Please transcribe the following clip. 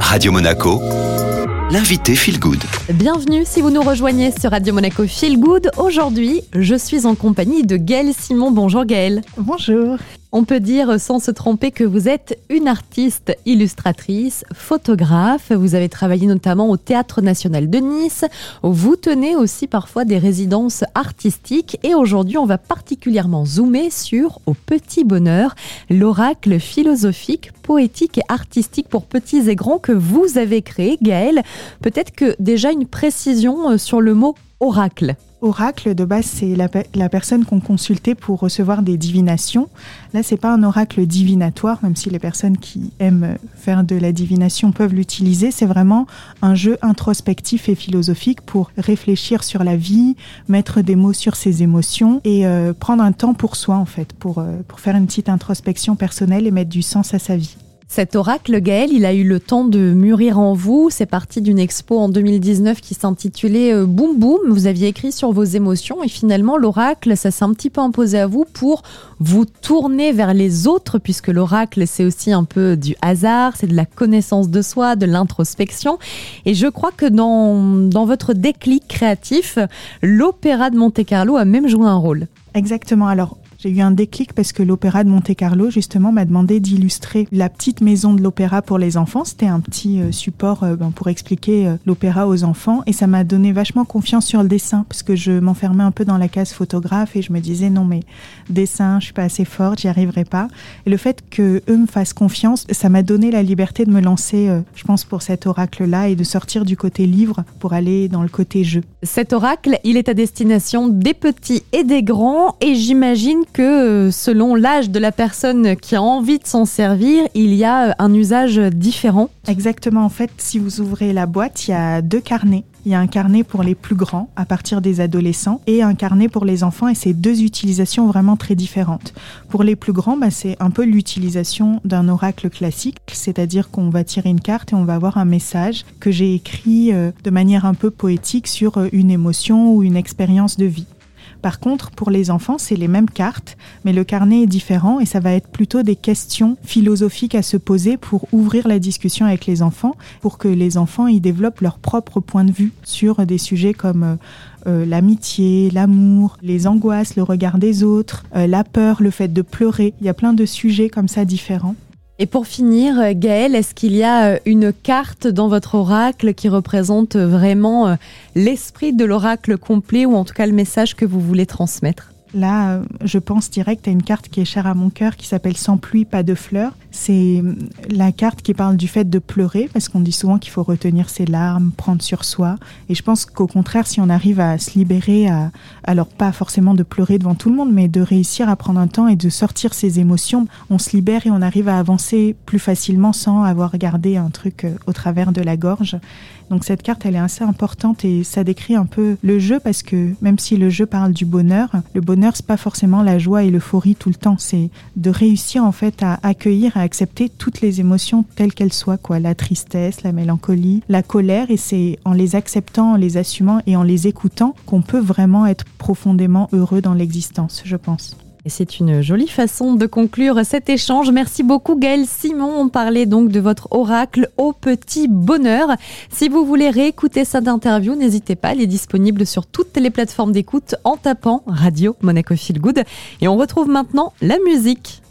Radio Monaco, l'invité Feel Good. Bienvenue si vous nous rejoignez sur Radio Monaco Feel Good. Aujourd'hui, je suis en compagnie de Gaëlle Simon. Bonjour Gaëlle. Bonjour. On peut dire sans se tromper que vous êtes une artiste illustratrice, photographe. Vous avez travaillé notamment au Théâtre national de Nice. Vous tenez aussi parfois des résidences artistiques. Et aujourd'hui, on va particulièrement zoomer sur Au Petit Bonheur, l'oracle philosophique, poétique et artistique pour petits et grands que vous avez créé, Gaëlle. Peut-être que déjà une précision euh, sur le mot oracle. Oracle, de base, c'est la, personne qu'on consultait pour recevoir des divinations. Là, c'est pas un oracle divinatoire, même si les personnes qui aiment faire de la divination peuvent l'utiliser. C'est vraiment un jeu introspectif et philosophique pour réfléchir sur la vie, mettre des mots sur ses émotions et euh, prendre un temps pour soi, en fait, pour, euh, pour faire une petite introspection personnelle et mettre du sens à sa vie. Cet oracle, Gaël, il a eu le temps de mûrir en vous. C'est parti d'une expo en 2019 qui s'intitulait euh, Boum Boum. Vous aviez écrit sur vos émotions et finalement, l'oracle, ça s'est un petit peu imposé à vous pour vous tourner vers les autres, puisque l'oracle, c'est aussi un peu du hasard, c'est de la connaissance de soi, de l'introspection. Et je crois que dans, dans votre déclic créatif, l'opéra de Monte-Carlo a même joué un rôle. Exactement. Alors, j'ai eu un déclic parce que l'Opéra de Monte-Carlo, justement, m'a demandé d'illustrer la petite maison de l'opéra pour les enfants. C'était un petit euh, support euh, ben, pour expliquer euh, l'opéra aux enfants. Et ça m'a donné vachement confiance sur le dessin parce que je m'enfermais un peu dans la case photographe et je me disais non, mais dessin, je suis pas assez forte, j'y arriverai pas. Et le fait que eux me fassent confiance, ça m'a donné la liberté de me lancer, je pense, pour cet oracle-là et de sortir du côté livre pour aller dans le côté jeu. Cet oracle, il est à destination des petits et des grands et j'imagine que euh, selon l'âge de la personne qui a envie de s'en servir, il y a euh, un usage différent. Exactement, en fait, si vous ouvrez la boîte, il y a deux carnets. Il y a un carnet pour les plus grands, à partir des adolescents, et un carnet pour les enfants, et c'est deux utilisations vraiment très différentes. Pour les plus grands, bah, c'est un peu l'utilisation d'un oracle classique, c'est-à-dire qu'on va tirer une carte et on va avoir un message que j'ai écrit euh, de manière un peu poétique sur une émotion ou une expérience de vie. Par contre, pour les enfants, c'est les mêmes cartes, mais le carnet est différent et ça va être plutôt des questions philosophiques à se poser pour ouvrir la discussion avec les enfants, pour que les enfants y développent leur propre point de vue sur des sujets comme euh, euh, l'amitié, l'amour, les angoisses, le regard des autres, euh, la peur, le fait de pleurer. Il y a plein de sujets comme ça différents. Et pour finir, euh, Gaëlle, est-ce qu'il y a euh, une carte dans votre oracle qui représente euh, vraiment l'esprit de l'oracle complet ou en tout cas le message que vous voulez transmettre? Là, je pense direct à une carte qui est chère à mon cœur qui s'appelle Sans pluie, pas de fleurs. C'est la carte qui parle du fait de pleurer, parce qu'on dit souvent qu'il faut retenir ses larmes, prendre sur soi. Et je pense qu'au contraire, si on arrive à se libérer, à, alors pas forcément de pleurer devant tout le monde, mais de réussir à prendre un temps et de sortir ses émotions, on se libère et on arrive à avancer plus facilement sans avoir gardé un truc euh, au travers de la gorge. Donc cette carte, elle est assez importante et ça décrit un peu le jeu parce que même si le jeu parle du bonheur, le bonheur c'est pas forcément la joie et l'euphorie tout le temps, c'est de réussir en fait à accueillir, à accepter toutes les émotions telles qu'elles soient, quoi, la tristesse, la mélancolie, la colère, et c'est en les acceptant, en les assumant et en les écoutant qu'on peut vraiment être profondément heureux dans l'existence, je pense. Et c'est une jolie façon de conclure cet échange. Merci beaucoup Gaël Simon. On parlait donc de votre oracle au petit bonheur. Si vous voulez réécouter cette interview, n'hésitez pas, elle est disponible sur toutes les plateformes d'écoute en tapant Radio Monaco Feel Good. Et on retrouve maintenant la musique.